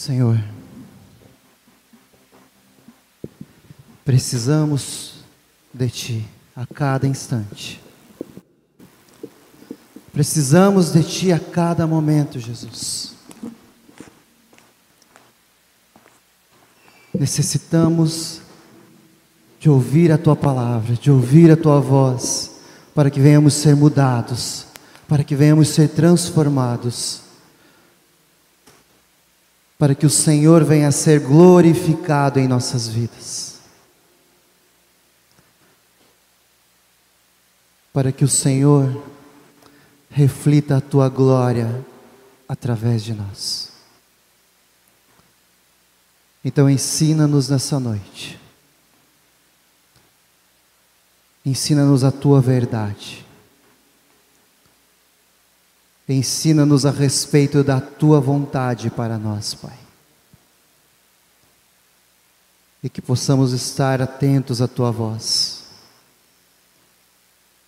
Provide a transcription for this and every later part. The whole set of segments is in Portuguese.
Senhor, precisamos de Ti a cada instante. Precisamos de Ti a cada momento, Jesus. Necessitamos de ouvir a Tua palavra, de ouvir a Tua voz, para que venhamos ser mudados, para que venhamos ser transformados, para que o Senhor venha a ser glorificado em nossas vidas. Para que o Senhor reflita a tua glória através de nós. Então ensina-nos nessa noite. Ensina-nos a tua verdade. Ensina-nos a respeito da tua vontade para nós, Pai. E que possamos estar atentos à tua voz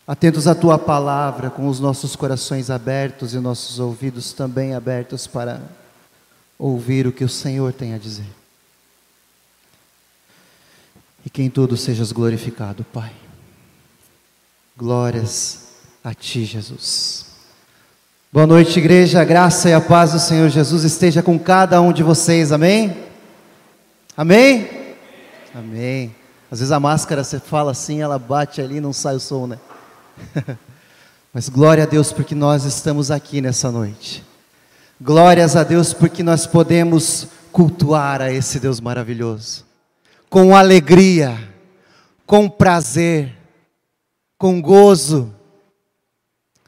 Atentos à tua palavra, com os nossos corações abertos e nossos ouvidos também abertos para ouvir o que o Senhor tem a dizer. E que em tudo sejas glorificado, Pai. Glórias a Ti, Jesus. Boa noite, igreja. A graça e a paz do Senhor Jesus esteja com cada um de vocês. Amém? Amém? Amém. Às vezes a máscara você fala assim, ela bate ali e não sai o som, né? Mas glória a Deus porque nós estamos aqui nessa noite. Glórias a Deus porque nós podemos cultuar a esse Deus maravilhoso. Com alegria, com prazer, com gozo.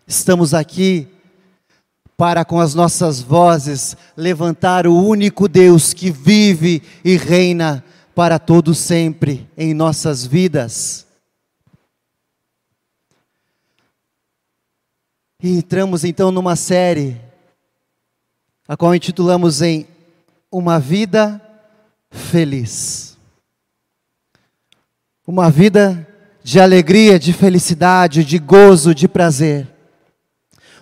Estamos aqui para com as nossas vozes levantar o único Deus que vive e reina para todo sempre em nossas vidas. E entramos então numa série, a qual intitulamos em Uma Vida Feliz. Uma vida de alegria, de felicidade, de gozo, de prazer.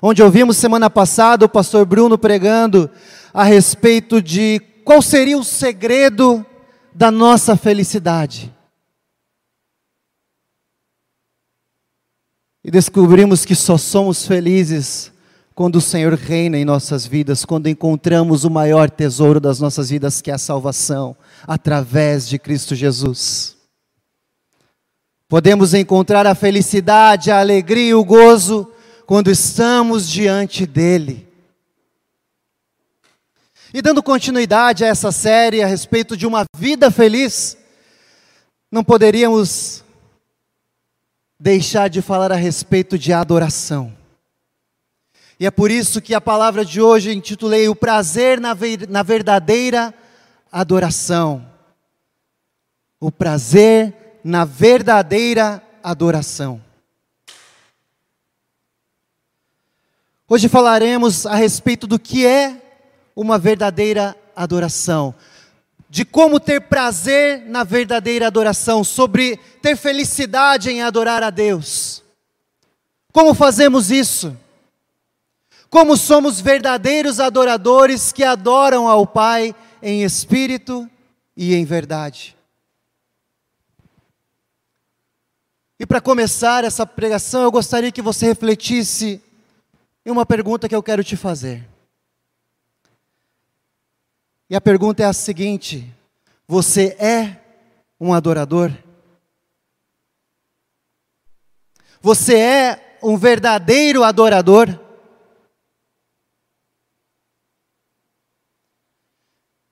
Onde ouvimos semana passada o pastor Bruno pregando a respeito de qual seria o segredo da nossa felicidade. E descobrimos que só somos felizes quando o Senhor reina em nossas vidas, quando encontramos o maior tesouro das nossas vidas, que é a salvação, através de Cristo Jesus. Podemos encontrar a felicidade, a alegria o gozo quando estamos diante dEle. E dando continuidade a essa série a respeito de uma vida feliz, não poderíamos deixar de falar a respeito de adoração. E é por isso que a palavra de hoje intitulei O prazer na, na verdadeira adoração. O prazer na verdadeira adoração. Hoje falaremos a respeito do que é uma verdadeira adoração de como ter prazer na verdadeira adoração, sobre ter felicidade em adorar a Deus. Como fazemos isso? Como somos verdadeiros adoradores que adoram ao Pai em espírito e em verdade. E para começar essa pregação, eu gostaria que você refletisse em uma pergunta que eu quero te fazer. E a pergunta é a seguinte: você é um adorador? Você é um verdadeiro adorador?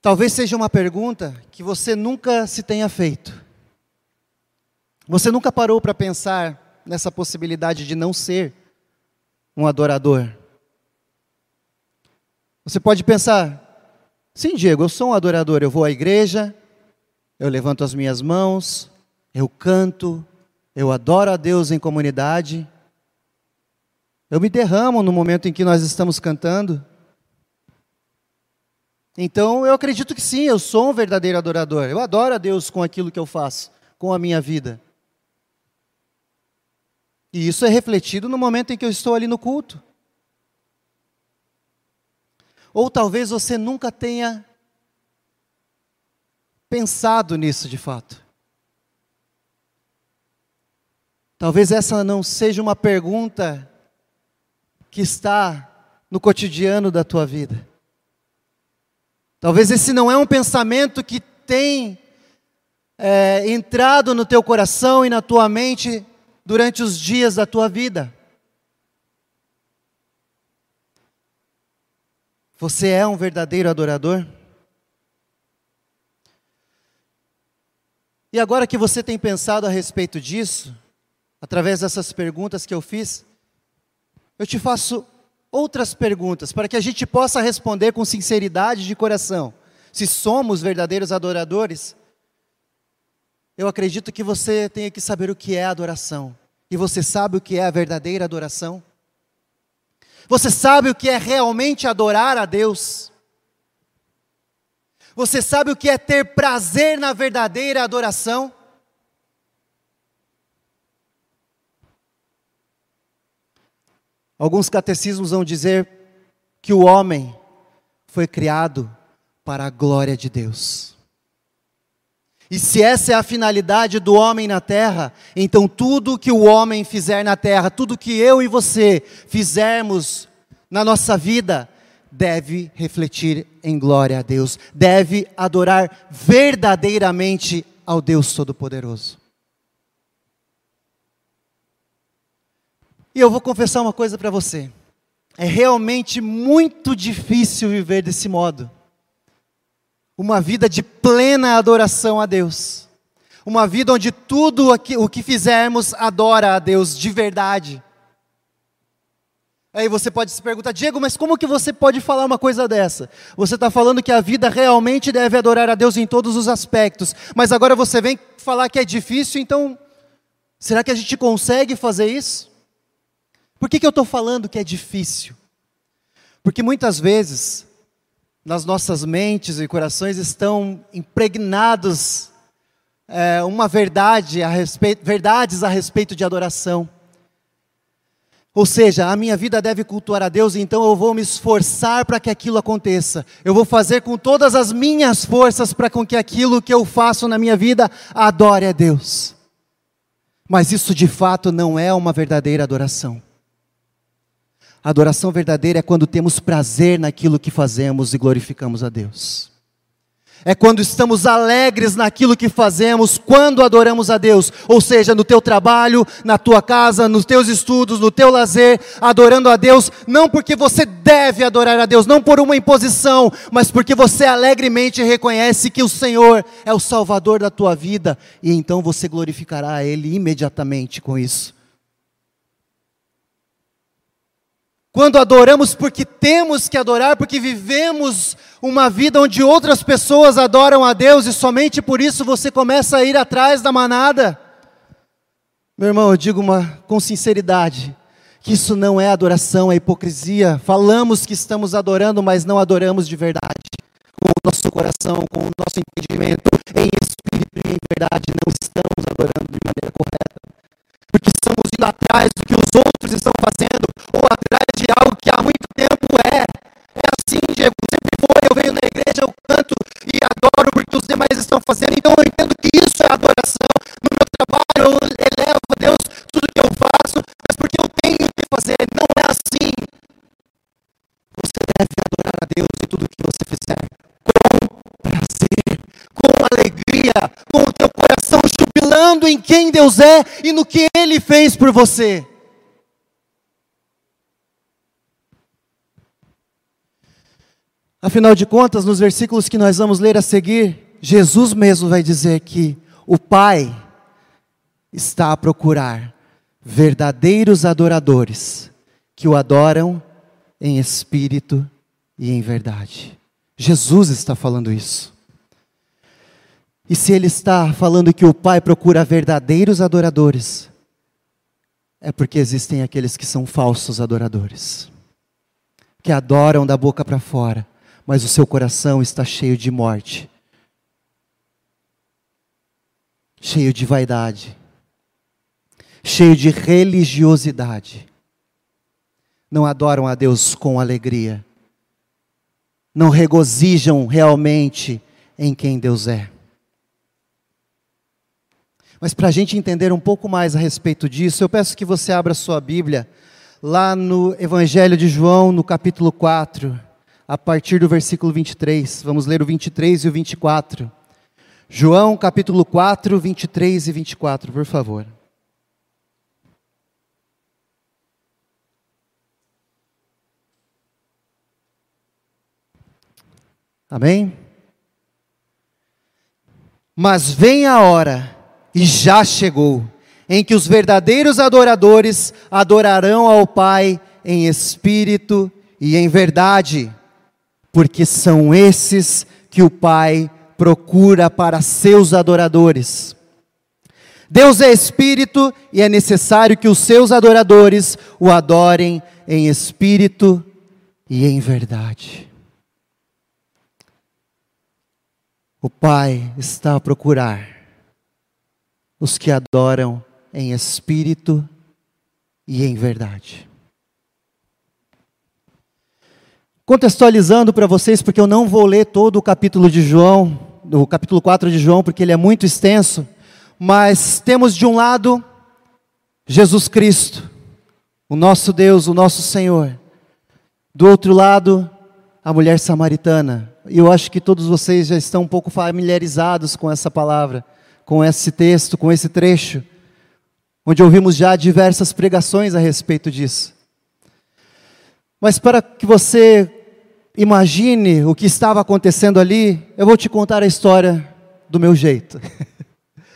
Talvez seja uma pergunta que você nunca se tenha feito. Você nunca parou para pensar nessa possibilidade de não ser um adorador. Você pode pensar, Sim, Diego, eu sou um adorador. Eu vou à igreja, eu levanto as minhas mãos, eu canto, eu adoro a Deus em comunidade. Eu me derramo no momento em que nós estamos cantando. Então, eu acredito que sim, eu sou um verdadeiro adorador. Eu adoro a Deus com aquilo que eu faço, com a minha vida. E isso é refletido no momento em que eu estou ali no culto. Ou talvez você nunca tenha pensado nisso de fato? Talvez essa não seja uma pergunta que está no cotidiano da tua vida. Talvez esse não é um pensamento que tem é, entrado no teu coração e na tua mente durante os dias da tua vida. Você é um verdadeiro adorador? E agora que você tem pensado a respeito disso, através dessas perguntas que eu fiz, eu te faço outras perguntas para que a gente possa responder com sinceridade de coração. Se somos verdadeiros adoradores, eu acredito que você tenha que saber o que é adoração. E você sabe o que é a verdadeira adoração? Você sabe o que é realmente adorar a Deus? Você sabe o que é ter prazer na verdadeira adoração? Alguns catecismos vão dizer que o homem foi criado para a glória de Deus. E se essa é a finalidade do homem na terra, então tudo que o homem fizer na terra, tudo que eu e você fizermos na nossa vida, deve refletir em glória a Deus, deve adorar verdadeiramente ao Deus Todo-Poderoso. E eu vou confessar uma coisa para você. É realmente muito difícil viver desse modo. Uma vida de plena adoração a Deus. Uma vida onde tudo o que fizermos adora a Deus de verdade. Aí você pode se perguntar, Diego, mas como que você pode falar uma coisa dessa? Você está falando que a vida realmente deve adorar a Deus em todos os aspectos, mas agora você vem falar que é difícil, então será que a gente consegue fazer isso? Por que, que eu estou falando que é difícil? Porque muitas vezes, nas nossas mentes e corações estão impregnados é, uma verdade a respeito, verdades a respeito de adoração. Ou seja, a minha vida deve cultuar a Deus, então eu vou me esforçar para que aquilo aconteça. Eu vou fazer com todas as minhas forças para que aquilo que eu faço na minha vida adore a Deus. Mas isso de fato não é uma verdadeira adoração. A adoração verdadeira é quando temos prazer naquilo que fazemos e glorificamos a Deus. É quando estamos alegres naquilo que fazemos, quando adoramos a Deus, ou seja, no teu trabalho, na tua casa, nos teus estudos, no teu lazer, adorando a Deus, não porque você deve adorar a Deus, não por uma imposição, mas porque você alegremente reconhece que o Senhor é o Salvador da tua vida, e então você glorificará a Ele imediatamente com isso. Quando adoramos porque temos que adorar, porque vivemos uma vida onde outras pessoas adoram a Deus e somente por isso você começa a ir atrás da manada. Meu irmão, eu digo uma com sinceridade, que isso não é adoração, é hipocrisia. Falamos que estamos adorando, mas não adoramos de verdade. Com o nosso coração, com o nosso entendimento, em espírito e em verdade, não estamos adorando de maneira correta. Porque estamos indo atrás do que os outros estão fazendo, ou atrás de algo que há muito tempo é. É assim, Diego, sempre foi. Eu venho na igreja, eu canto e adoro porque os demais estão fazendo. Então eu entendo que isso é adoração. No meu trabalho, eu elevo a Deus tudo que eu faço, mas porque eu tenho que fazer. Não é assim. Você deve adorar a Deus em tudo que você fizer. Com prazer, com alegria, com o teu coração jubilando em quem Deus é e no que Ele fez por você. Afinal de contas, nos versículos que nós vamos ler a seguir, Jesus mesmo vai dizer que o Pai está a procurar verdadeiros adoradores que o adoram em espírito e em verdade. Jesus está falando isso. E se ele está falando que o Pai procura verdadeiros adoradores, é porque existem aqueles que são falsos adoradores, que adoram da boca para fora, mas o seu coração está cheio de morte, cheio de vaidade, cheio de religiosidade. Não adoram a Deus com alegria, não regozijam realmente em quem Deus é. Mas para a gente entender um pouco mais a respeito disso, eu peço que você abra sua Bíblia lá no Evangelho de João, no capítulo 4, a partir do versículo 23. Vamos ler o 23 e o 24. João, capítulo 4, 23 e 24, por favor. Amém? Mas vem a hora, e já chegou, em que os verdadeiros adoradores adorarão ao Pai em espírito e em verdade, porque são esses que o Pai procura para seus adoradores. Deus é espírito e é necessário que os seus adoradores o adorem em espírito e em verdade. O Pai está a procurar os que adoram em espírito e em verdade. Contextualizando para vocês, porque eu não vou ler todo o capítulo de João, o capítulo 4 de João, porque ele é muito extenso, mas temos de um lado Jesus Cristo, o nosso Deus, o nosso Senhor. Do outro lado, a mulher samaritana, e eu acho que todos vocês já estão um pouco familiarizados com essa palavra, com esse texto, com esse trecho, onde ouvimos já diversas pregações a respeito disso. Mas para que você imagine o que estava acontecendo ali, eu vou te contar a história do meu jeito.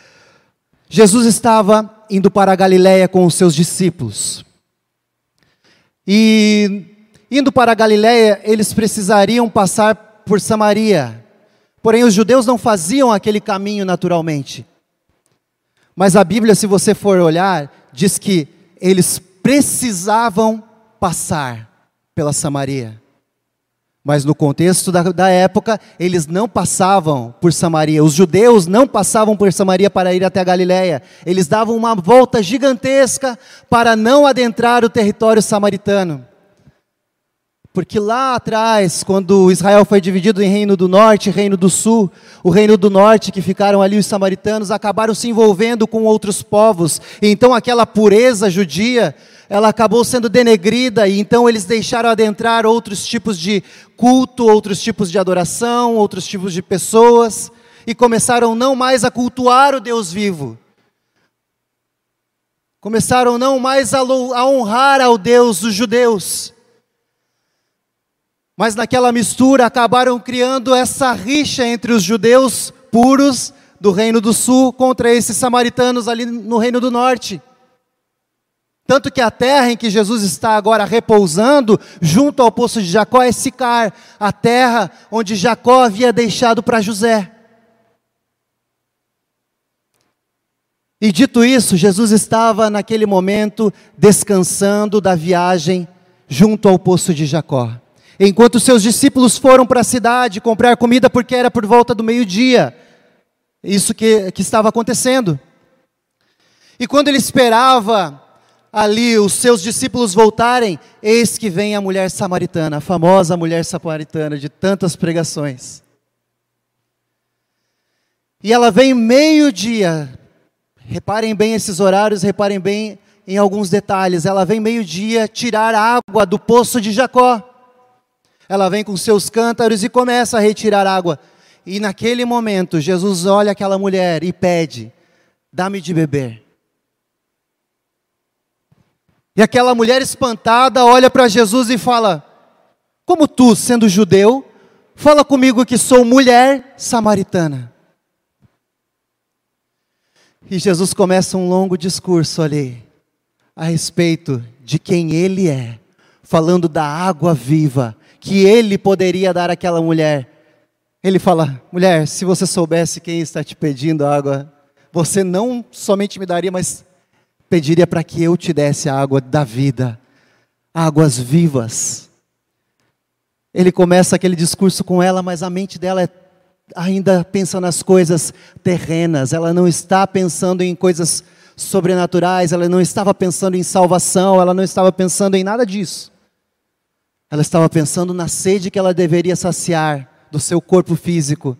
Jesus estava indo para a Galiléia com os seus discípulos. E indo para a Galiléia, eles precisariam passar por Samaria. Porém, os judeus não faziam aquele caminho naturalmente. Mas a Bíblia, se você for olhar, diz que eles precisavam passar pela Samaria. Mas no contexto da, da, época, eles não passavam por Samaria. Os judeus não passavam por Samaria para ir até a Galiléia. Eles davam uma volta gigantesca para não adentrar o território samaritano. Porque lá atrás, quando Israel foi dividido em reino do norte e reino do sul, o reino do norte, que ficaram ali os samaritanos, acabaram se envolvendo com outros povos. E então aquela pureza judia, ela acabou sendo denegrida, e então eles deixaram adentrar outros tipos de culto, outros tipos de adoração, outros tipos de pessoas, e começaram não mais a cultuar o Deus vivo. Começaram não mais a honrar ao Deus dos judeus mas naquela mistura acabaram criando essa rixa entre os judeus puros do reino do sul contra esses samaritanos ali no reino do norte. Tanto que a terra em que Jesus está agora repousando, junto ao poço de Jacó, é Sicar, a terra onde Jacó havia deixado para José. E dito isso, Jesus estava naquele momento descansando da viagem junto ao poço de Jacó. Enquanto seus discípulos foram para a cidade comprar comida, porque era por volta do meio-dia, isso que, que estava acontecendo. E quando ele esperava ali os seus discípulos voltarem, eis que vem a mulher samaritana, a famosa mulher samaritana de tantas pregações. E ela vem meio-dia, reparem bem esses horários, reparem bem em alguns detalhes. Ela vem meio-dia tirar água do poço de Jacó. Ela vem com seus cântaros e começa a retirar água. E naquele momento, Jesus olha aquela mulher e pede: Dá-me de beber. E aquela mulher espantada olha para Jesus e fala: Como tu, sendo judeu, fala comigo que sou mulher samaritana. E Jesus começa um longo discurso ali a respeito de quem ele é, falando da água viva que ele poderia dar àquela mulher. Ele fala: mulher, se você soubesse quem está te pedindo água, você não somente me daria, mas pediria para que eu te desse a água da vida, águas vivas. Ele começa aquele discurso com ela, mas a mente dela é ainda pensa nas coisas terrenas, ela não está pensando em coisas sobrenaturais, ela não estava pensando em salvação, ela não estava pensando em nada disso. Ela estava pensando na sede que ela deveria saciar do seu corpo físico.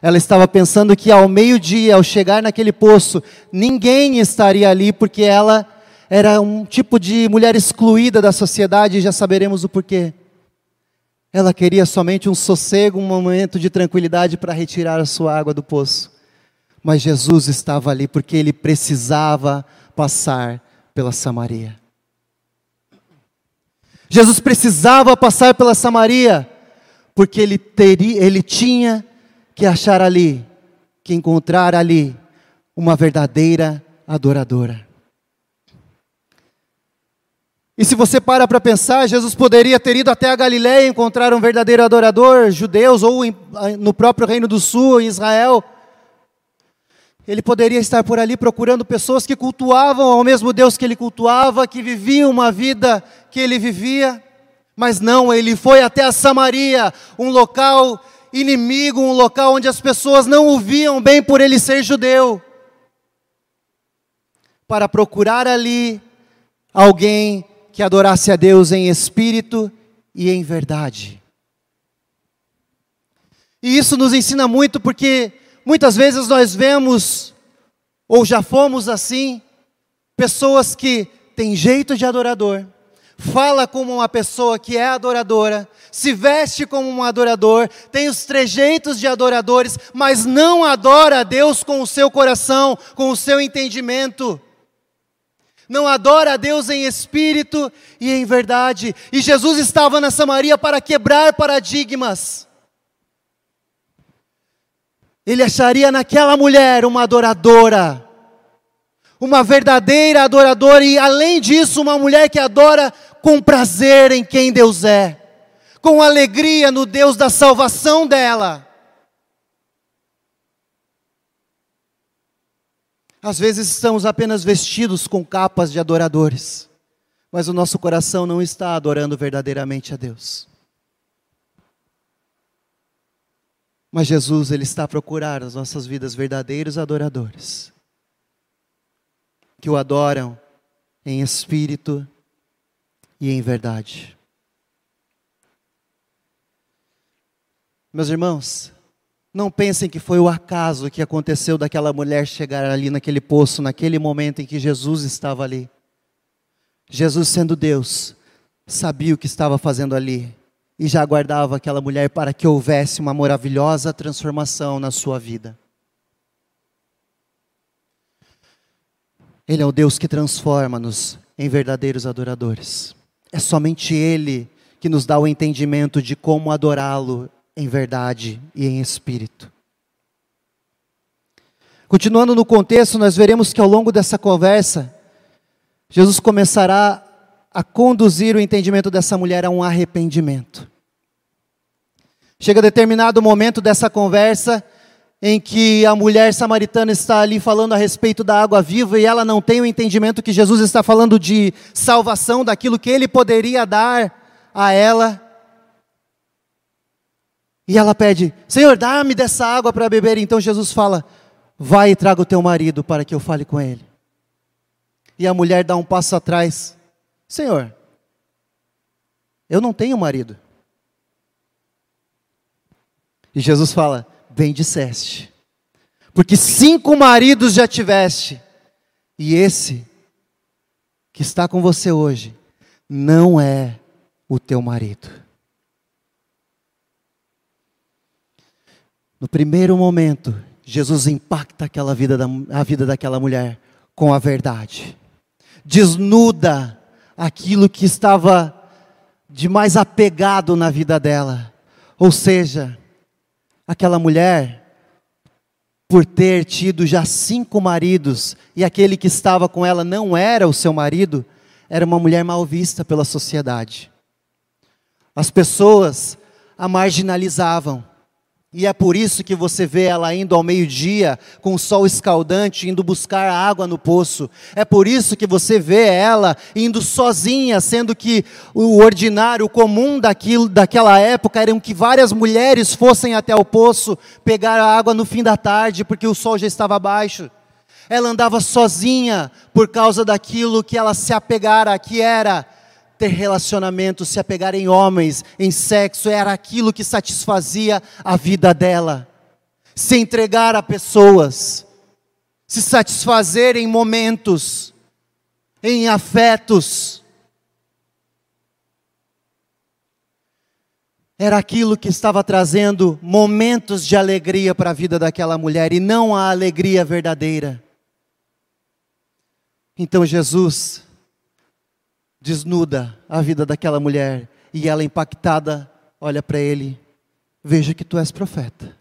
Ela estava pensando que ao meio-dia, ao chegar naquele poço, ninguém estaria ali, porque ela era um tipo de mulher excluída da sociedade, e já saberemos o porquê. Ela queria somente um sossego, um momento de tranquilidade para retirar a sua água do poço. Mas Jesus estava ali porque ele precisava passar pela Samaria. Jesus precisava passar pela Samaria porque ele, teria, ele tinha que achar ali, que encontrar ali, uma verdadeira adoradora. E se você para para pensar, Jesus poderia ter ido até a Galiléia e encontrar um verdadeiro adorador, judeus ou no próprio Reino do Sul, em Israel. Ele poderia estar por ali procurando pessoas que cultuavam ao mesmo Deus que ele cultuava, que viviam uma vida que ele vivia. Mas não, ele foi até a Samaria, um local inimigo, um local onde as pessoas não o viam bem por ele ser judeu, para procurar ali alguém que adorasse a Deus em espírito e em verdade. E isso nos ensina muito porque muitas vezes nós vemos, ou já fomos assim, pessoas que têm jeito de adorador, fala como uma pessoa que é adoradora, se veste como um adorador, tem os trejeitos de adoradores, mas não adora a Deus com o seu coração, com o seu entendimento. Não adora a Deus em espírito e em verdade. E Jesus estava na Samaria para quebrar paradigmas. Ele acharia naquela mulher uma adoradora, uma verdadeira adoradora, e além disso, uma mulher que adora com prazer em quem Deus é, com alegria no Deus da salvação dela. Às vezes estamos apenas vestidos com capas de adoradores, mas o nosso coração não está adorando verdadeiramente a Deus. Mas Jesus, Ele está a procurar nas nossas vidas verdadeiros adoradores, que o adoram em espírito e em verdade. Meus irmãos, não pensem que foi o acaso que aconteceu daquela mulher chegar ali naquele poço, naquele momento em que Jesus estava ali. Jesus, sendo Deus, sabia o que estava fazendo ali e já aguardava aquela mulher para que houvesse uma maravilhosa transformação na sua vida. Ele é o Deus que transforma-nos em verdadeiros adoradores. É somente Ele que nos dá o entendimento de como adorá-lo em verdade e em espírito. Continuando no contexto, nós veremos que ao longo dessa conversa, Jesus começará a conduzir o entendimento dessa mulher a um arrependimento. Chega determinado momento dessa conversa em que a mulher samaritana está ali falando a respeito da água viva e ela não tem o entendimento que Jesus está falando de salvação, daquilo que ele poderia dar a ela. E ela pede: Senhor, dá-me dessa água para beber. Então Jesus fala: Vai e traga o teu marido para que eu fale com ele. E a mulher dá um passo atrás: Senhor, eu não tenho marido. E Jesus fala: bem disseste. Porque cinco maridos já tiveste, e esse que está com você hoje não é o teu marido. No primeiro momento, Jesus impacta aquela vida da, a vida daquela mulher com a verdade. Desnuda aquilo que estava de mais apegado na vida dela. Ou seja, aquela mulher, por ter tido já cinco maridos, e aquele que estava com ela não era o seu marido, era uma mulher mal vista pela sociedade. As pessoas a marginalizavam, e é por isso que você vê ela indo ao meio-dia, com o sol escaldante, indo buscar água no poço. É por isso que você vê ela indo sozinha, sendo que o ordinário, o comum daquilo, daquela época era que várias mulheres fossem até o poço pegar a água no fim da tarde, porque o sol já estava baixo. Ela andava sozinha por causa daquilo que ela se apegara, que era ter relacionamento, se apegar em homens, em sexo, era aquilo que satisfazia a vida dela. se entregar a pessoas, se satisfazer em momentos, em afetos. Era aquilo que estava trazendo momentos de alegria para a vida daquela mulher e não a alegria verdadeira. Então Jesus desnuda a vida daquela mulher e ela impactada olha para ele: Veja que tu és profeta.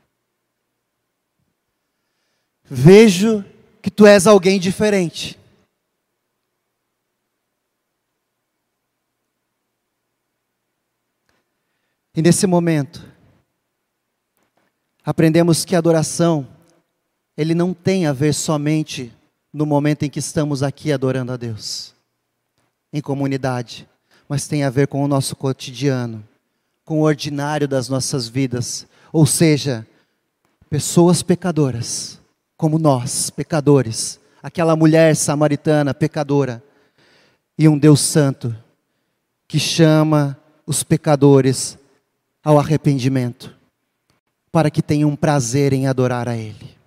Vejo que tu és alguém diferente. E nesse momento, aprendemos que a adoração, ele não tem a ver somente no momento em que estamos aqui adorando a Deus, em comunidade, mas tem a ver com o nosso cotidiano, com o ordinário das nossas vidas, ou seja, pessoas pecadoras, como nós, pecadores, aquela mulher samaritana pecadora, e um Deus santo que chama os pecadores ao arrependimento, para que tenham prazer em adorar a Ele.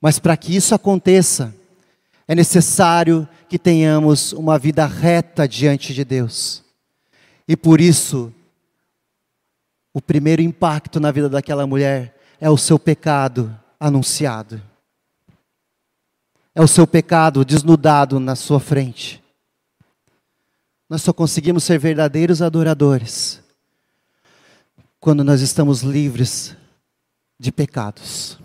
Mas para que isso aconteça, é necessário que tenhamos uma vida reta diante de Deus. E por isso, o primeiro impacto na vida daquela mulher é o seu pecado anunciado. É o seu pecado desnudado na sua frente. Nós só conseguimos ser verdadeiros adoradores quando nós estamos livres de pecados.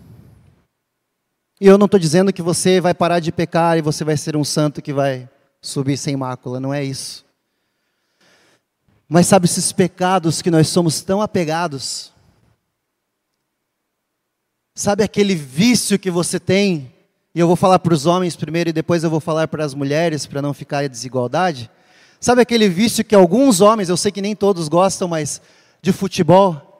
E eu não estou dizendo que você vai parar de pecar e você vai ser um santo que vai subir sem mácula, não é isso. Mas sabe esses pecados que nós somos tão apegados? Sabe aquele vício que você tem? E eu vou falar para os homens primeiro e depois eu vou falar para as mulheres para não ficar a desigualdade. Sabe aquele vício que alguns homens, eu sei que nem todos gostam, mas de futebol?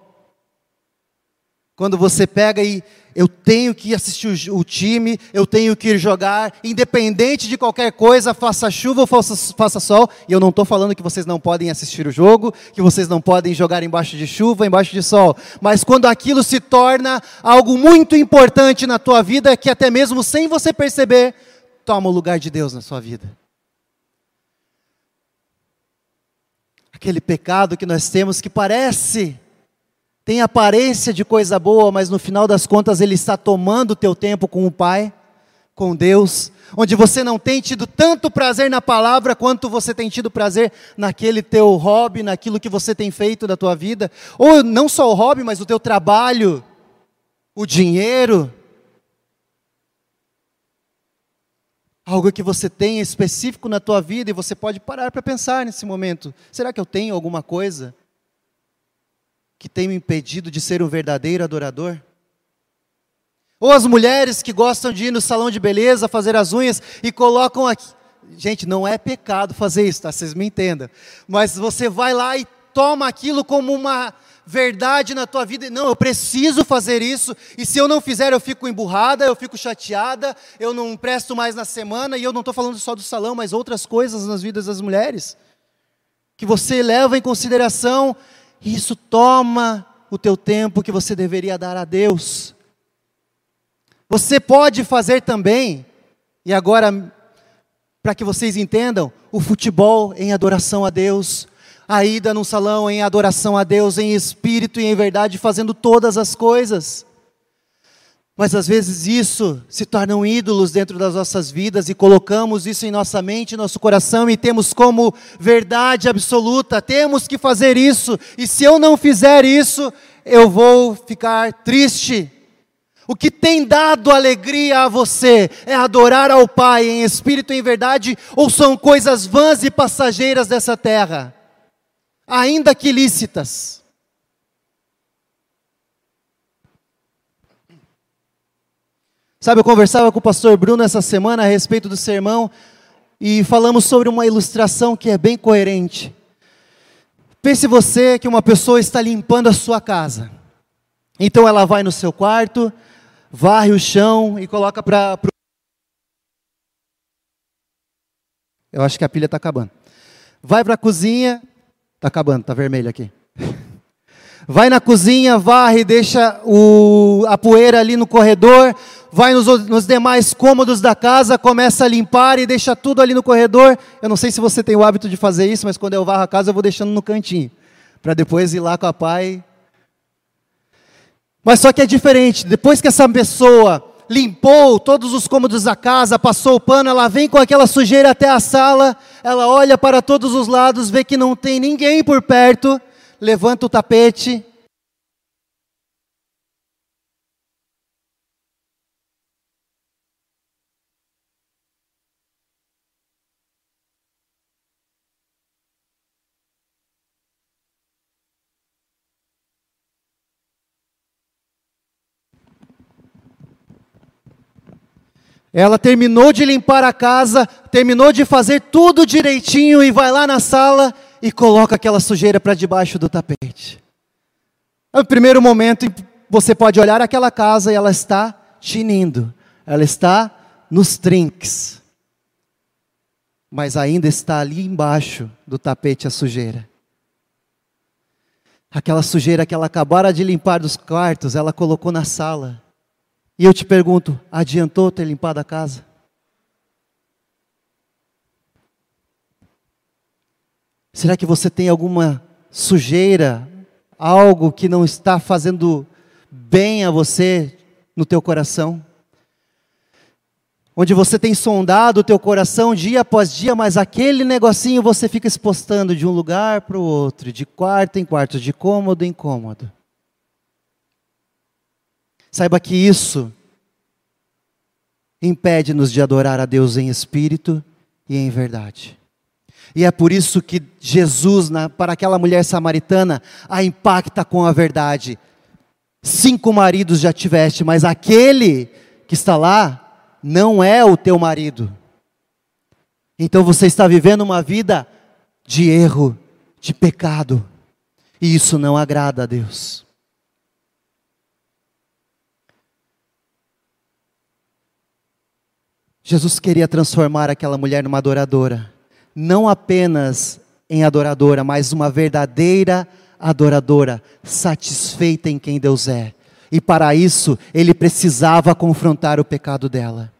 Quando você pega e eu tenho que assistir o, time, eu tenho que ir jogar, independente de qualquer coisa, faça chuva ou faça, faça sol, e eu não estou falando que vocês não podem assistir o jogo, que vocês não podem jogar embaixo de chuva, embaixo de sol, mas quando aquilo se torna algo muito importante na tua vida, que até mesmo sem você perceber, toma o lugar de Deus na sua vida. aquele pecado que nós temos que parece, tem aparência de coisa boa, mas no final das contas ele está tomando o teu tempo com o Pai, com Deus, onde você não tem tido tanto prazer na palavra quanto você tem tido prazer naquele teu hobby, naquilo que você tem feito da tua vida, ou não só o hobby, mas o teu trabalho, o dinheiro, algo que você tem específico na tua vida e você pode parar para pensar nesse momento. Será que eu tenho alguma coisa que tem me impedido de ser um verdadeiro adorador? Ou as mulheres que gostam de ir no salão de beleza, fazer as unhas e colocam aqui. Gente, não é pecado fazer isso, tá? Vocês me entendam. Mas você vai lá e toma aquilo como uma verdade na tua vida. Não, eu preciso fazer isso, e se eu não fizer, eu fico emburrada, eu fico chateada, eu não presto mais na semana, e eu não estou falando só do salão, mas outras coisas nas vidas das mulheres, que você leva em consideração, e isso toma o teu tempo que você deveria dar a Deus. Você pode fazer também, e agora, para que vocês entendam, o futebol em adoração a Deus, a ida num salão em adoração a Deus, em espírito e em verdade, fazendo todas as coisas. Mas às vezes isso se tornam ídolos dentro das nossas vidas e colocamos isso em nossa mente, nosso coração e temos como verdade absoluta, temos que fazer isso, e se eu não fizer isso, eu vou ficar triste. O que tem dado alegria a você é adorar ao Pai em espírito e em verdade, ou são coisas vãs e passageiras dessa terra? ainda que lícitas. Sabe, eu conversava com o pastor Bruno essa semana a respeito do sermão e falamos sobre uma ilustração que é bem coerente. Pense você que uma pessoa está limpando a sua casa. Então ela vai no seu quarto, varre o chão e coloca para. Pro... Eu acho que a pilha está acabando. Vai para a cozinha, Está acabando, está vermelho aqui. Vai na cozinha, varre, deixa o, a poeira ali no corredor, vai nos, nos, demais cômodos da casa, começa a limpar e deixa tudo ali no corredor. Eu não sei se você tem o hábito de fazer isso, mas quando eu varro a casa eu vou deixando no cantinho, para depois ir lá com a pai. Mas só que é diferente, depois que essa pessoa limpou todos os cômodos da casa, passou o pano, ela vem com aquela sujeira até a sala, ela olha para todos os lados, vê que não tem ninguém por perto, levanta o tapete. Ela terminou de limpar a casa, terminou de fazer tudo direitinho e vai lá na sala e coloca aquela sujeira para debaixo do tapete. É o primeiro momento você pode olhar aquela casa e ela está tinindo, ela está nos trinques, mas ainda está ali embaixo do tapete a sujeira. Aquela sujeira que ela acabara de limpar dos quartos, ela colocou na sala. E eu te pergunto: adiantou ter limpado a casa? Será que você tem alguma sujeira, algo que não está fazendo bem a você no teu coração? Onde você tem sondado o teu coração dia após dia, mas aquele negocinho você fica expostando de um lugar para o outro, de quarto em quarto, de cômodo em cômodo. Saiba que isso impede-nos de adorar a Deus em espírito e em verdade. E é por isso que Jesus, na, para aquela mulher samaritana, a impacta com a verdade. Cinco maridos já tiveste, mas aquele que está lá não é o teu marido. Então você está vivendo uma vida de erro, de pecado. E isso não agrada a Deus. Jesus queria transformar aquela mulher numa adoradora não apenas em adoradora, mas uma verdadeira adoradora, satisfeita em quem Deus é. E para isso, ele precisava confrontar o pecado dela.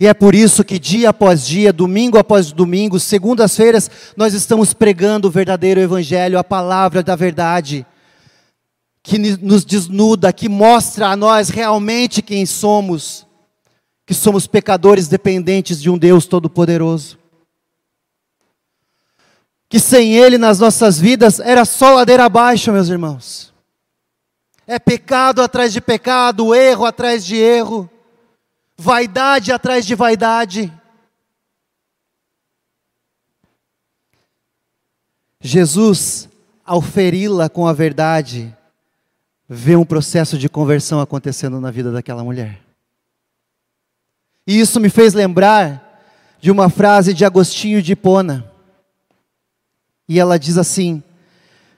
E é por isso que dia após dia, domingo após domingo, segundas-feiras, nós estamos pregando o verdadeiro evangelho, a palavra da verdade, que nos desnuda, que mostra a nós realmente quem somos, que somos pecadores dependentes de um Deus todo-poderoso que sem Ele nas nossas vidas era só ladeira abaixo, meus irmãos. É pecado atrás de pecado, erro atrás de erro, vaidade atrás de vaidade. Jesus, ao feri-la com a verdade, vê um processo de conversão acontecendo na vida daquela mulher. E isso me fez lembrar de uma frase de Agostinho de Hipona e ela diz assim: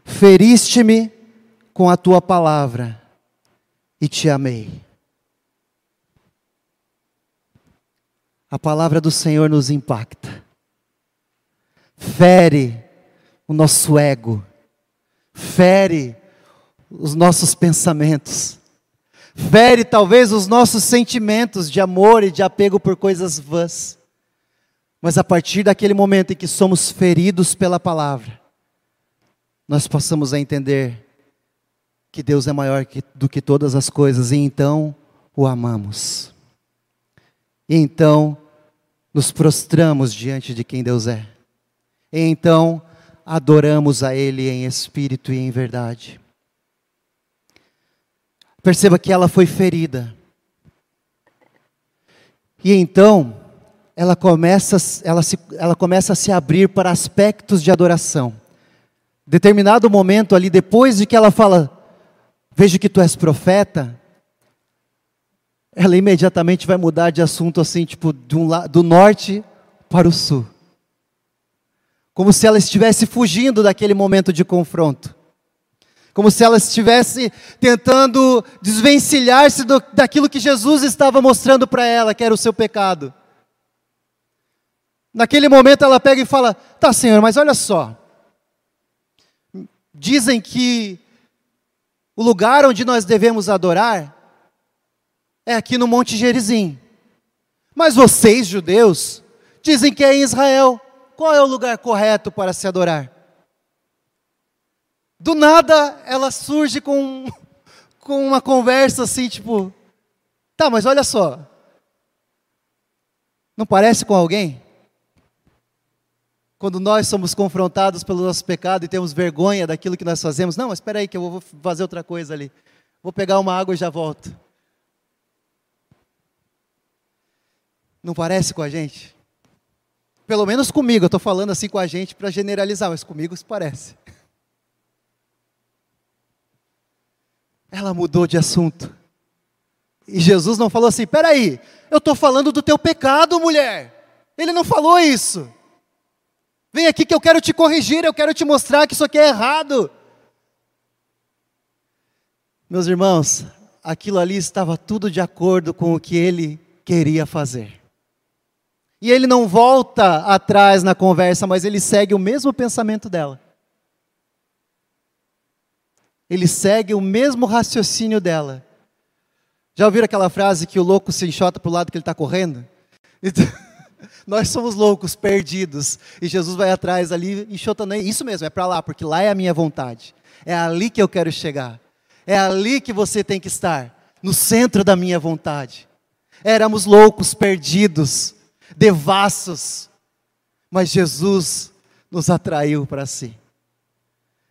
Feriste-me com a tua palavra e te amei. A palavra do Senhor nos impacta, fere o nosso ego, fere os nossos pensamentos, fere talvez os nossos sentimentos de amor e de apego por coisas vãs. Mas a partir daquele momento em que somos feridos pela palavra, nós possamos a entender que Deus é maior que, do que todas as coisas e então o amamos. E então nos prostramos diante de quem Deus é. E então adoramos a Ele em espírito e em verdade. Perceba que ela foi ferida. E então ela começa, ela, se, ela começa a se abrir para aspectos de adoração. Determinado momento ali, depois de que ela fala, vejo que tu és profeta, ela imediatamente vai mudar de assunto assim, tipo, um, do norte para o sul. Como se ela estivesse fugindo daquele momento de confronto. Como se ela estivesse tentando desvencilhar-se daquilo que Jesus estava mostrando para ela, que era o seu pecado. Naquele momento ela pega e fala: Tá, Senhor, mas olha só. Dizem que o lugar onde nós devemos adorar é aqui no Monte Gerizim. Mas vocês, judeus, dizem que é em Israel. Qual é o lugar correto para se adorar? Do nada ela surge com, com uma conversa assim, tipo, tá, mas olha só. Não parece com alguém? Quando nós somos confrontados pelo nosso pecado e temos vergonha daquilo que nós fazemos, não, espera aí que eu vou fazer outra coisa ali. Vou pegar uma água e já volto. Não parece com a gente? Pelo menos comigo, eu estou falando assim com a gente para generalizar, mas comigo se parece. Ela mudou de assunto. E Jesus não falou assim: peraí, eu estou falando do teu pecado, mulher. Ele não falou isso. Vem aqui que eu quero te corrigir, eu quero te mostrar que isso aqui é errado. Meus irmãos, aquilo ali estava tudo de acordo com o que ele queria fazer. E ele não volta atrás na conversa, mas ele segue o mesmo pensamento dela. Ele segue o mesmo raciocínio dela. Já ouviram aquela frase que o louco se enxota para o lado que ele está correndo? Então, nós somos loucos, perdidos, e Jesus vai atrás ali enxotando. Isso mesmo, é para lá, porque lá é a minha vontade. É ali que eu quero chegar. É ali que você tem que estar, no centro da minha vontade. Éramos loucos, perdidos, devassos, mas Jesus nos atraiu para si.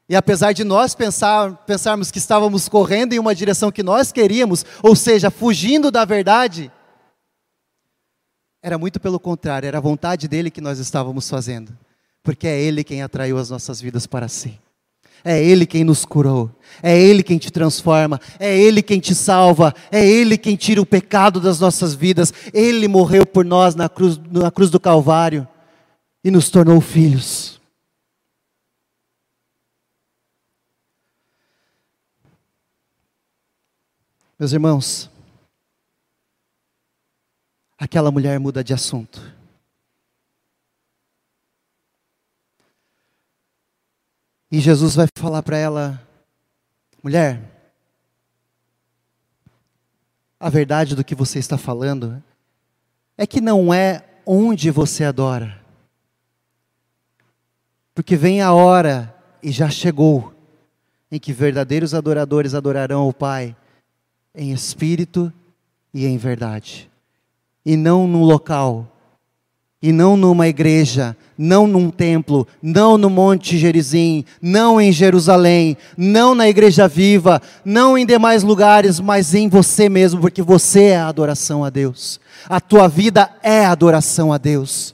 E apesar de nós pensar, pensarmos que estávamos correndo em uma direção que nós queríamos, ou seja, fugindo da verdade, era muito pelo contrário, era a vontade dele que nós estávamos fazendo, porque é ele quem atraiu as nossas vidas para si. É Ele quem nos curou, é Ele quem te transforma, é Ele quem te salva, é Ele quem tira o pecado das nossas vidas. Ele morreu por nós na cruz, na cruz do Calvário e nos tornou filhos. Meus irmãos, aquela mulher muda de assunto. E Jesus vai falar para ela: mulher, a verdade do que você está falando é que não é onde você adora, porque vem a hora, e já chegou, em que verdadeiros adoradores adorarão o Pai em espírito e em verdade, e não no local e não numa igreja, não num templo, não no Monte Gerizim, não em Jerusalém, não na igreja viva, não em demais lugares, mas em você mesmo, porque você é a adoração a Deus. A tua vida é adoração a Deus.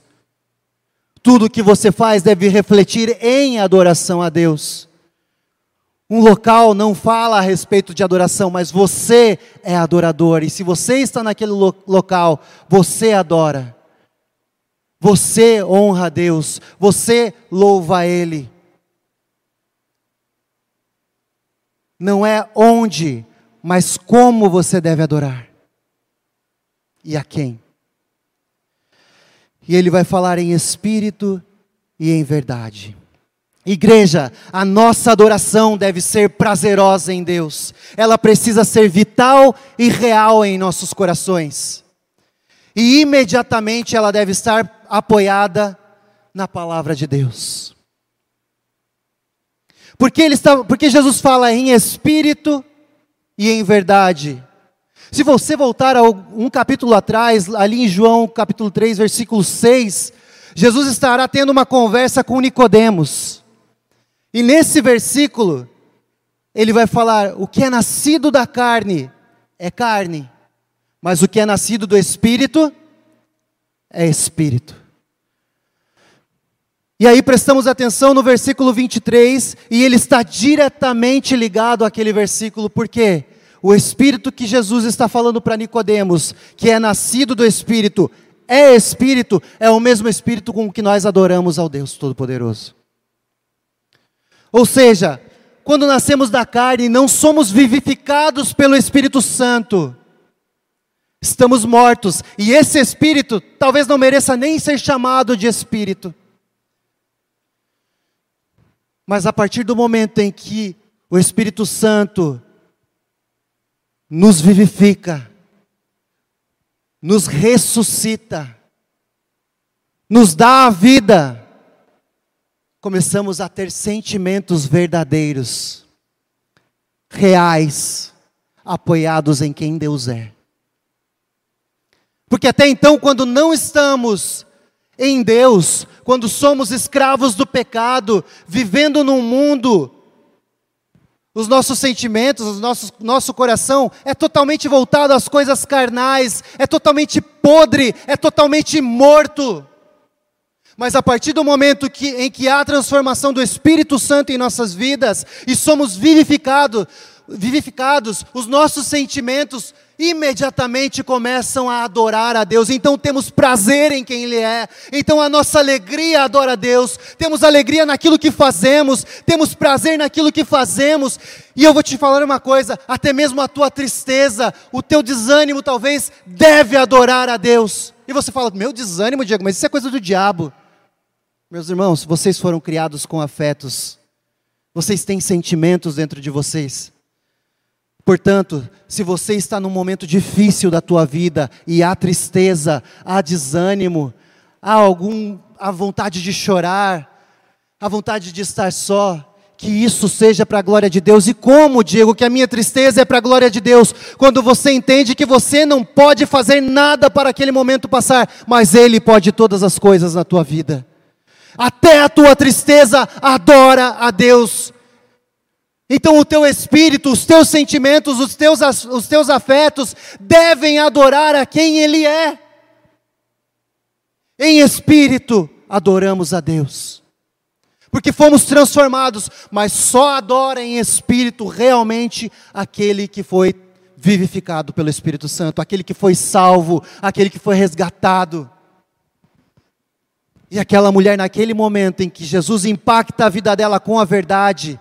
Tudo que você faz deve refletir em adoração a Deus. Um local não fala a respeito de adoração, mas você é adorador, e se você está naquele lo local, você adora. Você honra a Deus, você louva a Ele. Não é onde, mas como você deve adorar. E a quem? E ele vai falar em espírito e em verdade. Igreja, a nossa adoração deve ser prazerosa em Deus, ela precisa ser vital e real em nossos corações e imediatamente ela deve estar apoiada na palavra de Deus. Porque, ele está, porque Jesus fala em espírito e em verdade. Se você voltar um capítulo atrás, ali em João capítulo 3, versículo 6, Jesus estará tendo uma conversa com Nicodemos. E nesse versículo, ele vai falar: o que é nascido da carne é carne, mas o que é nascido do Espírito é Espírito. E aí prestamos atenção no versículo 23, e ele está diretamente ligado àquele versículo, porque o Espírito que Jesus está falando para Nicodemos, que é nascido do Espírito, é Espírito, é o mesmo Espírito com que nós adoramos ao Deus Todo-Poderoso. Ou seja, quando nascemos da carne, não somos vivificados pelo Espírito Santo, Estamos mortos e esse espírito talvez não mereça nem ser chamado de espírito. Mas a partir do momento em que o Espírito Santo nos vivifica, nos ressuscita, nos dá a vida, começamos a ter sentimentos verdadeiros, reais, apoiados em quem Deus é. Porque até então, quando não estamos em Deus, quando somos escravos do pecado, vivendo num mundo, os nossos sentimentos, o nosso, nosso coração é totalmente voltado às coisas carnais, é totalmente podre, é totalmente morto. Mas a partir do momento que, em que há a transformação do Espírito Santo em nossas vidas e somos vivificados, vivificados, os nossos sentimentos imediatamente começam a adorar a Deus. Então temos prazer em quem Ele é. Então a nossa alegria adora a Deus. Temos alegria naquilo que fazemos. Temos prazer naquilo que fazemos. E eu vou te falar uma coisa: até mesmo a tua tristeza, o teu desânimo talvez deve adorar a Deus. E você fala, meu desânimo, Diego, mas isso é coisa do diabo. Meus irmãos, vocês foram criados com afetos. Vocês têm sentimentos dentro de vocês. Portanto, se você está num momento difícil da tua vida e há tristeza, há desânimo, há algum a vontade de chorar, a vontade de estar só, que isso seja para a glória de Deus. E como, Diego, que a minha tristeza é para a glória de Deus? Quando você entende que você não pode fazer nada para aquele momento passar, mas Ele pode todas as coisas na tua vida. Até a tua tristeza adora a Deus. Então o teu espírito, os teus sentimentos, os teus, os teus afetos devem adorar a quem Ele é. Em espírito adoramos a Deus. Porque fomos transformados, mas só adora em espírito realmente aquele que foi vivificado pelo Espírito Santo, aquele que foi salvo, aquele que foi resgatado. E aquela mulher, naquele momento em que Jesus impacta a vida dela com a verdade,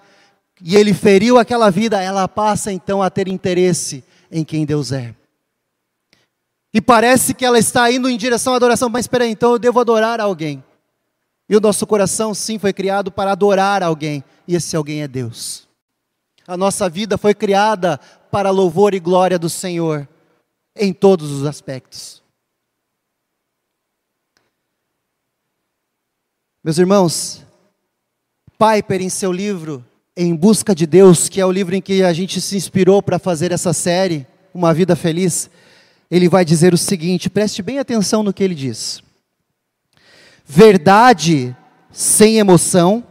e ele feriu aquela vida, ela passa então a ter interesse em quem Deus é. E parece que ela está indo em direção à adoração, mas espera aí, então eu devo adorar alguém. E o nosso coração, sim, foi criado para adorar alguém, e esse alguém é Deus. A nossa vida foi criada para louvor e glória do Senhor, em todos os aspectos. Meus irmãos, Piper, em seu livro em Busca de Deus, que é o livro em que a gente se inspirou para fazer essa série, Uma Vida Feliz, ele vai dizer o seguinte: preste bem atenção no que ele diz. Verdade sem emoção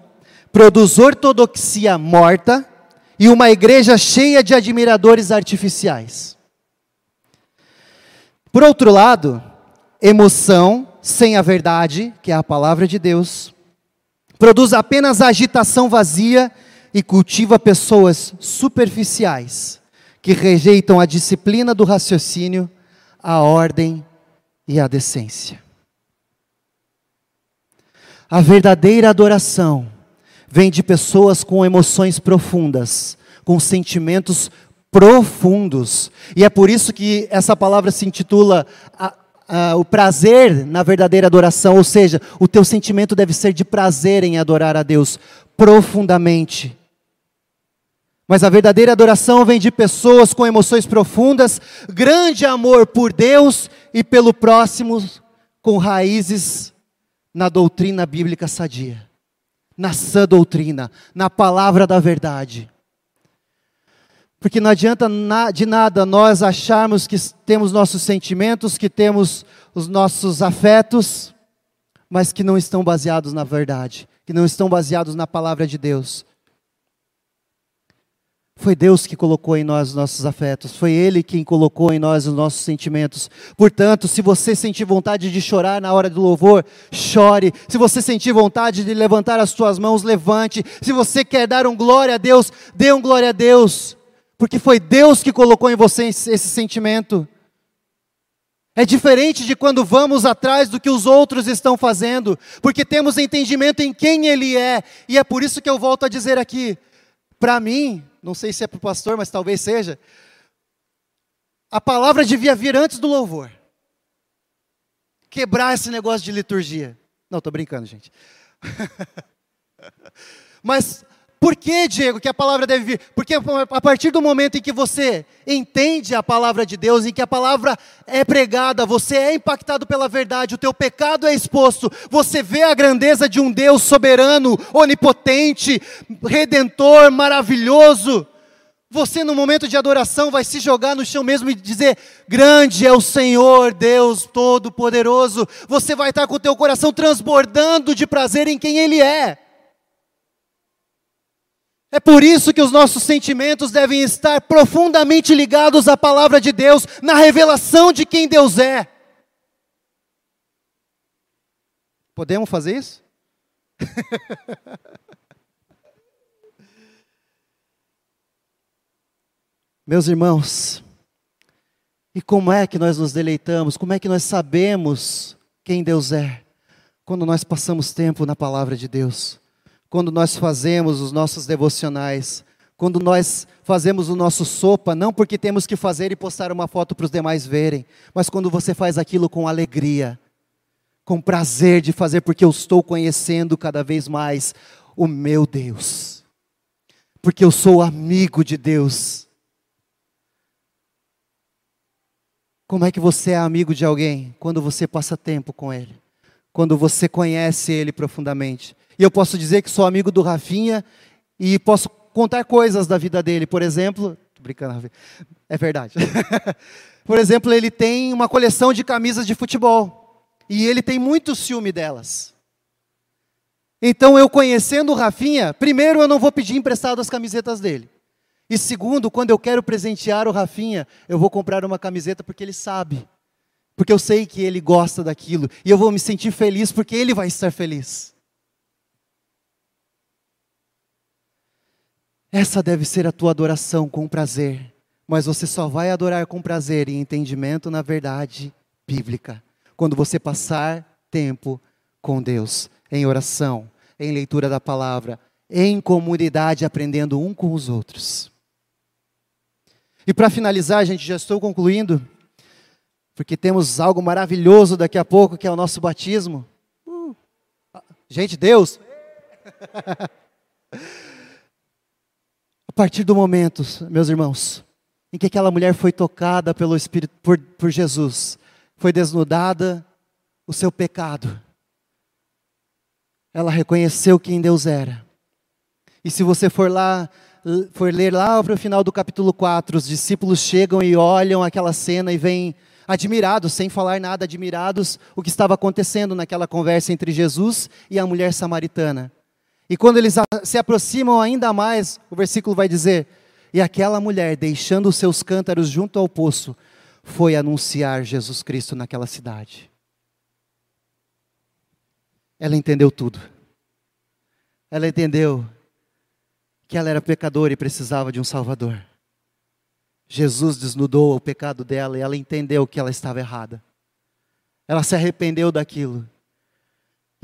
produz ortodoxia morta e uma igreja cheia de admiradores artificiais. Por outro lado, emoção sem a verdade, que é a palavra de Deus, produz apenas agitação vazia e cultiva pessoas superficiais que rejeitam a disciplina do raciocínio, a ordem e a decência. A verdadeira adoração vem de pessoas com emoções profundas, com sentimentos profundos. E é por isso que essa palavra se intitula a, a, o prazer na verdadeira adoração, ou seja, o teu sentimento deve ser de prazer em adorar a Deus profundamente mas a verdadeira adoração vem de pessoas com emoções profundas, grande amor por Deus e pelo próximo, com raízes na doutrina bíblica sadia, na sã doutrina, na palavra da verdade. Porque não adianta de nada nós acharmos que temos nossos sentimentos, que temos os nossos afetos, mas que não estão baseados na verdade, que não estão baseados na palavra de Deus. Foi Deus que colocou em nós os nossos afetos, foi Ele quem colocou em nós os nossos sentimentos. Portanto, se você sentir vontade de chorar na hora do louvor, chore. Se você sentir vontade de levantar as suas mãos, levante. Se você quer dar um glória a Deus, dê um glória a Deus, porque foi Deus que colocou em você esse sentimento. É diferente de quando vamos atrás do que os outros estão fazendo, porque temos entendimento em quem Ele é, e é por isso que eu volto a dizer aqui: para mim, não sei se é para o pastor, mas talvez seja. A palavra devia vir antes do louvor. Quebrar esse negócio de liturgia. Não, estou brincando, gente. mas Por que, Diego, que a palavra deve vir? Porque a partir do momento em que você entende a palavra de Deus, em que a palavra é pregada, você é impactado pela verdade, o teu pecado é exposto, você vê a grandeza de um Deus soberano, onipotente, redentor, maravilhoso. Você, no momento de adoração, vai se jogar no chão mesmo e dizer: Grande é o Senhor, Deus Todo-Poderoso. Você vai estar com o teu coração transbordando de prazer em quem Ele é. É por isso que os nossos sentimentos devem estar profundamente ligados à palavra de Deus, na revelação de quem Deus é. Podemos fazer isso? Meus irmãos, e como é que nós nos deleitamos, como é que nós sabemos quem Deus é? Quando nós passamos tempo na palavra de Deus, quando nós fazemos os nossos devocionais, quando nós fazemos o nosso sopa, não porque temos que fazer e postar uma foto para os demais verem, mas quando você faz aquilo com alegria, com prazer de fazer, porque eu estou conhecendo cada vez mais o meu Deus, porque eu sou amigo de Deus Como é que você é amigo de alguém? Quando você passa tempo com ele. Quando você conhece ele profundamente. E eu posso dizer que sou amigo do Rafinha e posso contar coisas da vida dele. Por exemplo, tô brincando, Rafinha. É verdade. Por exemplo, ele tem uma coleção de camisas de futebol. E ele tem muito ciúme delas. Então, eu conhecendo o Rafinha, primeiro eu não vou pedir emprestado as camisetas dele. E segundo, quando eu quero presentear o Rafinha, eu vou comprar uma camiseta porque ele sabe. Porque eu sei que ele gosta daquilo. E eu vou me sentir feliz porque ele vai estar feliz. Essa deve ser a tua adoração com prazer. Mas você só vai adorar com prazer e entendimento na verdade bíblica. Quando você passar tempo com Deus, em oração, em leitura da palavra, em comunidade, aprendendo um com os outros. E para finalizar, gente, já estou concluindo, porque temos algo maravilhoso daqui a pouco, que é o nosso batismo. Uh, gente, Deus! partir do momento, meus irmãos, em que aquela mulher foi tocada pelo Espírito, por, por Jesus, foi desnudada o seu pecado, ela reconheceu quem Deus era. E se você for lá for ler lá para o final do capítulo 4, os discípulos chegam e olham aquela cena e vêm admirados, sem falar nada, admirados, o que estava acontecendo naquela conversa entre Jesus e a mulher samaritana. E quando eles se aproximam ainda mais, o versículo vai dizer: E aquela mulher, deixando os seus cântaros junto ao poço, foi anunciar Jesus Cristo naquela cidade. Ela entendeu tudo. Ela entendeu que ela era pecadora e precisava de um Salvador. Jesus desnudou o pecado dela e ela entendeu que ela estava errada. Ela se arrependeu daquilo.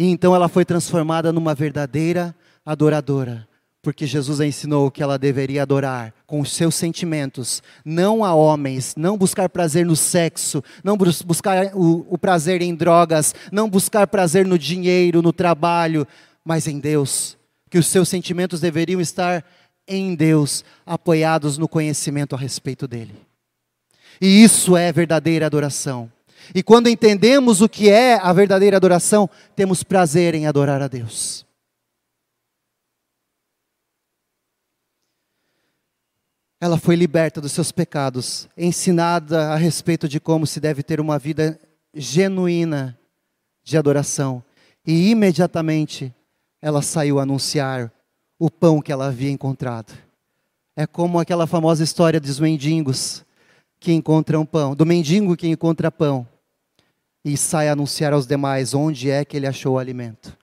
E então ela foi transformada numa verdadeira adoradora, porque Jesus a ensinou que ela deveria adorar com os seus sentimentos, não a homens, não buscar prazer no sexo, não buscar o, o prazer em drogas, não buscar prazer no dinheiro, no trabalho, mas em Deus que os seus sentimentos deveriam estar em Deus, apoiados no conhecimento a respeito dele. E isso é verdadeira adoração. E quando entendemos o que é a verdadeira adoração, temos prazer em adorar a Deus. Ela foi liberta dos seus pecados, ensinada a respeito de como se deve ter uma vida genuína de adoração. E imediatamente ela saiu a anunciar o pão que ela havia encontrado. É como aquela famosa história dos mendigos que encontram pão, do mendigo que encontra pão e sai anunciar aos demais onde é que ele achou o alimento.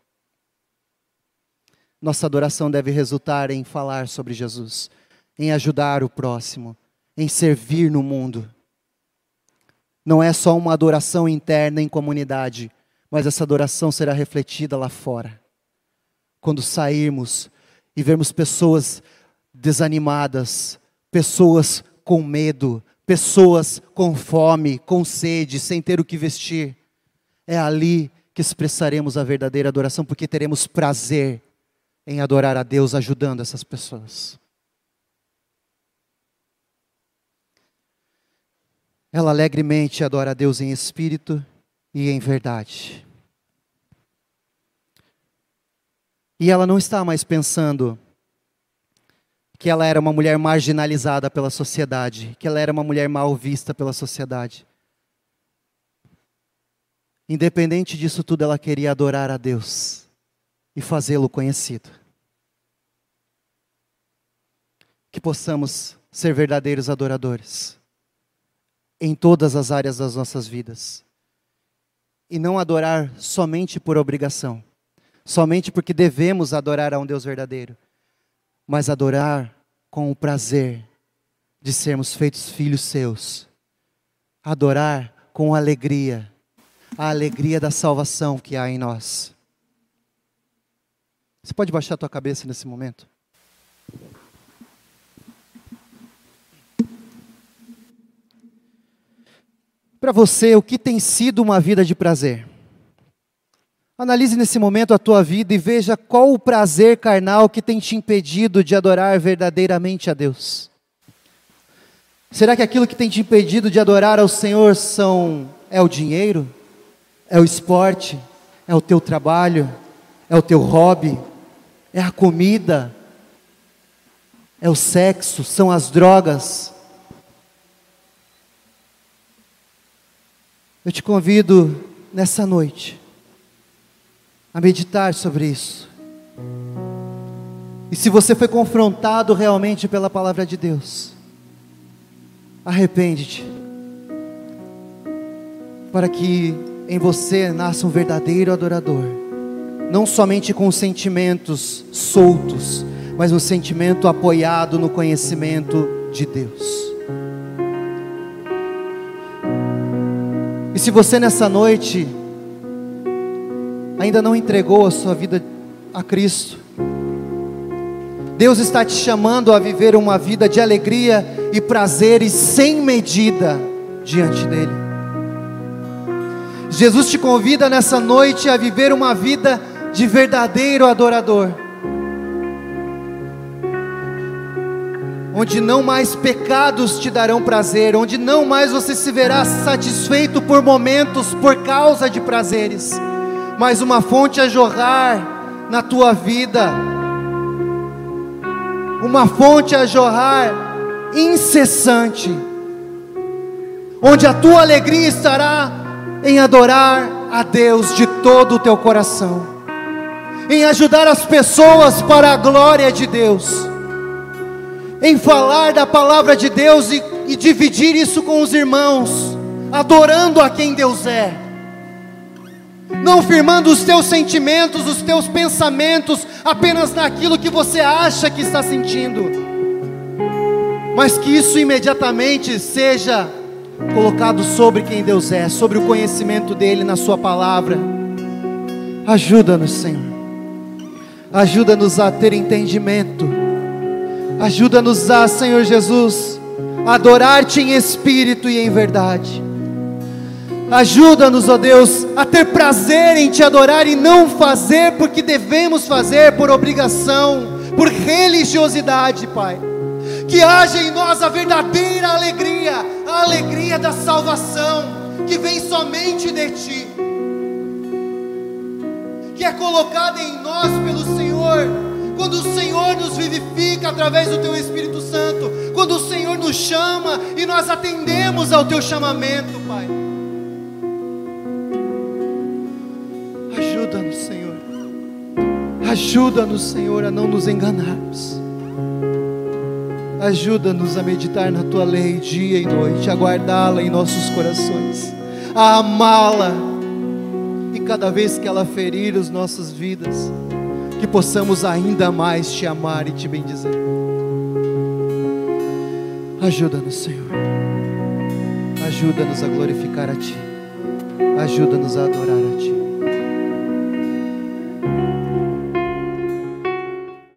Nossa adoração deve resultar em falar sobre Jesus, em ajudar o próximo, em servir no mundo. Não é só uma adoração interna em comunidade, mas essa adoração será refletida lá fora quando sairmos e vermos pessoas desanimadas, pessoas com medo, pessoas com fome, com sede, sem ter o que vestir. É ali que expressaremos a verdadeira adoração, porque teremos prazer em adorar a Deus ajudando essas pessoas. Ela alegremente adora a Deus em espírito e em verdade. E ela não está mais pensando que ela era uma mulher marginalizada pela sociedade, que ela era uma mulher mal vista pela sociedade. Independente disso tudo, ela queria adorar a Deus e fazê-lo conhecido. Que possamos ser verdadeiros adoradores em todas as áreas das nossas vidas. E não adorar somente por obrigação, somente porque devemos adorar a um Deus verdadeiro, mas adorar com o prazer de sermos feitos filhos seus. Adorar com alegria, a alegria da salvação que há em nós. Você pode baixar a tua cabeça nesse momento? Para você, o que tem sido uma vida de prazer? Analise nesse momento a tua vida e veja qual o prazer carnal que tem te impedido de adorar verdadeiramente a Deus. Será que aquilo que tem te impedido de adorar ao Senhor são é o dinheiro? É o esporte? É o teu trabalho? É o teu hobby? é a comida, é o sexo, são as drogas. Eu te convido nessa noite a meditar sobre isso. E se você foi confrontado realmente pela palavra de Deus, arrepende-te, para que em você nasça um verdadeiro adorador não somente com sentimentos soltos, mas um sentimento apoiado no conhecimento de Deus. E se você nessa noite ainda não entregou a sua vida a Cristo, Deus está te chamando a viver uma vida de alegria e prazeres sem medida diante dEle. Jesus te convida nessa noite a viver uma vida de verdadeiro adorador. Onde não mais pecados te darão prazer, onde não mais você se verá satisfeito por momentos por causa de prazeres, mas uma fonte a jorrar na tua vida, uma fonte a jorrar incessante, onde a tua alegria estará em adorar a Deus de todo o teu coração. Em ajudar as pessoas para a glória de Deus, em falar da palavra de Deus e, e dividir isso com os irmãos, adorando a quem Deus é, não firmando os teus sentimentos, os teus pensamentos apenas naquilo que você acha que está sentindo, mas que isso imediatamente seja colocado sobre quem Deus é, sobre o conhecimento dEle na Sua palavra. Ajuda-nos, Senhor ajuda-nos a ter entendimento, ajuda-nos a, Senhor Jesus, adorar-te em espírito e em verdade. Ajuda-nos, ó Deus, a ter prazer em te adorar e não fazer porque devemos fazer por obrigação, por religiosidade, Pai. Que haja em nós a verdadeira alegria, a alegria da salvação, que vem somente de Ti que é colocada em nós pelo Senhor. Quando o Senhor nos vivifica através do Teu Espírito Santo, quando o Senhor nos chama e nós atendemos ao Teu chamamento, Pai. Senhor. Ajuda-nos, Senhor, a não nos enganarmos. Ajuda-nos a meditar na tua lei dia e noite, a guardá-la em nossos corações, a amá-la cada vez que ela ferir as nossas vidas, que possamos ainda mais te amar e te bendizer. Ajuda-nos, Senhor. Ajuda-nos a glorificar a Ti. Ajuda-nos a adorar a Ti.